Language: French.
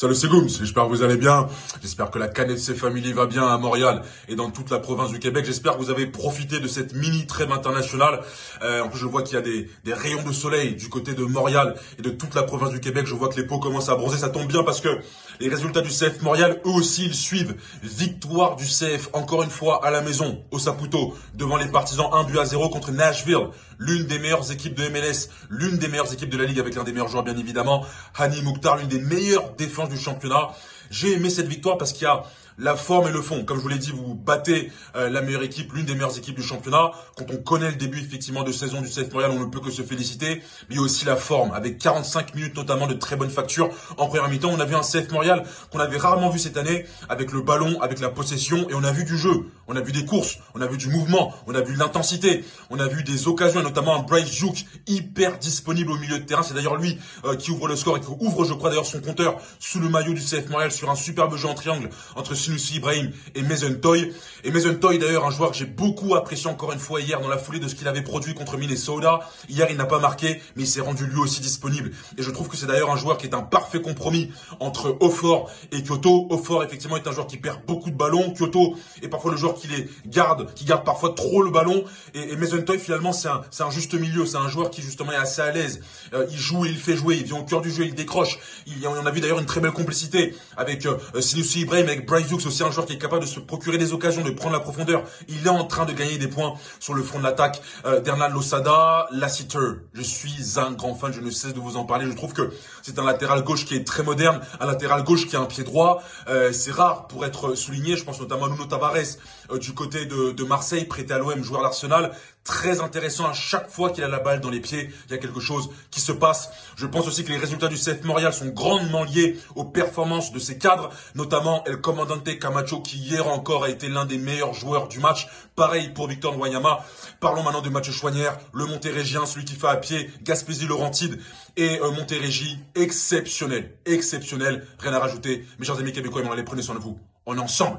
Salut c'est Gooms, j'espère que vous allez bien, j'espère que la KNFC Family va bien à Montréal et dans toute la province du Québec, j'espère que vous avez profité de cette mini trêve internationale, euh, en plus je vois qu'il y a des, des, rayons de soleil du côté de Montréal et de toute la province du Québec, je vois que les peaux commencent à bronzer, ça tombe bien parce que les résultats du CF Montréal, eux aussi ils suivent, victoire du CF encore une fois à la maison, au Saputo, devant les partisans 1 but à 0 contre Nashville, l'une des meilleures équipes de MLS, l'une des meilleures équipes de la Ligue avec l'un des meilleurs joueurs bien évidemment, Hani Mouktar, l'une des meilleures défenses du championnat. J'ai aimé cette victoire parce qu'il y a la forme et le fond. Comme je vous l'ai dit, vous battez euh, la meilleure équipe, l'une des meilleures équipes du championnat. Quand on connaît le début effectivement de saison du CF Montréal, on ne peut que se féliciter. Mais aussi la forme, avec 45 minutes notamment de très bonne facture en première mi-temps. On a vu un CF Montréal qu'on avait rarement vu cette année, avec le ballon, avec la possession, et on a vu du jeu. On a vu des courses, on a vu du mouvement, on a vu de l'intensité, on a vu des occasions, notamment un Bryce Jouk hyper disponible au milieu de terrain. C'est d'ailleurs lui euh, qui ouvre le score et qui ouvre, je crois d'ailleurs, son compteur sous le maillot du CF Montréal sur un superbe jeu en triangle entre Sinussi Ibrahim et Mason Toy. Et Mason Toy, d'ailleurs, un joueur que j'ai beaucoup apprécié encore une fois hier dans la foulée de ce qu'il avait produit contre Minnesota. Hier, il n'a pas marqué, mais il s'est rendu lui aussi disponible. Et je trouve que c'est d'ailleurs un joueur qui est un parfait compromis entre Ofor et Kyoto. Ofor, effectivement, est un joueur qui perd beaucoup de ballons. Kyoto est parfois le joueur qui les garde, qui garde parfois trop le ballon. Et, et Mason Toy, finalement, c'est un, un juste milieu. C'est un joueur qui, justement, est assez à l'aise. Euh, il joue et il fait jouer. Il vient au cœur du jeu, il décroche. Il, on a vu d'ailleurs une très belle complicité avec euh, Sinussi Ibrahim, avec Hughes, aussi un joueur qui est capable de se procurer des occasions, de prendre la profondeur. Il est en train de gagner des points sur le front de l'attaque. Euh, Dernan Losada, Lassiter. Je suis un grand fan, je ne cesse de vous en parler. Je trouve que c'est un latéral gauche qui est très moderne, un latéral gauche qui a un pied droit. Euh, c'est rare pour être souligné. Je pense notamment à Nuno Tavares euh, du côté de, Marseille, prêté à l'OM, joueur d'Arsenal très intéressant à chaque fois qu'il a la balle dans les pieds. Il y a quelque chose qui se passe. Je pense aussi que les résultats du CF Montréal sont grandement liés aux performances de ses cadres, notamment El Camacho qui hier encore a été l'un des meilleurs joueurs du match. Pareil pour Victor Nwanyama. Parlons maintenant de Mathieu Chouanière, le Montérégien, celui qui fait à pied, Gaspésie Laurentide et Montérégie, exceptionnel, exceptionnel. Rien à rajouter. Mes chers amis québécois, allez prenez soin de vous. On est ensemble.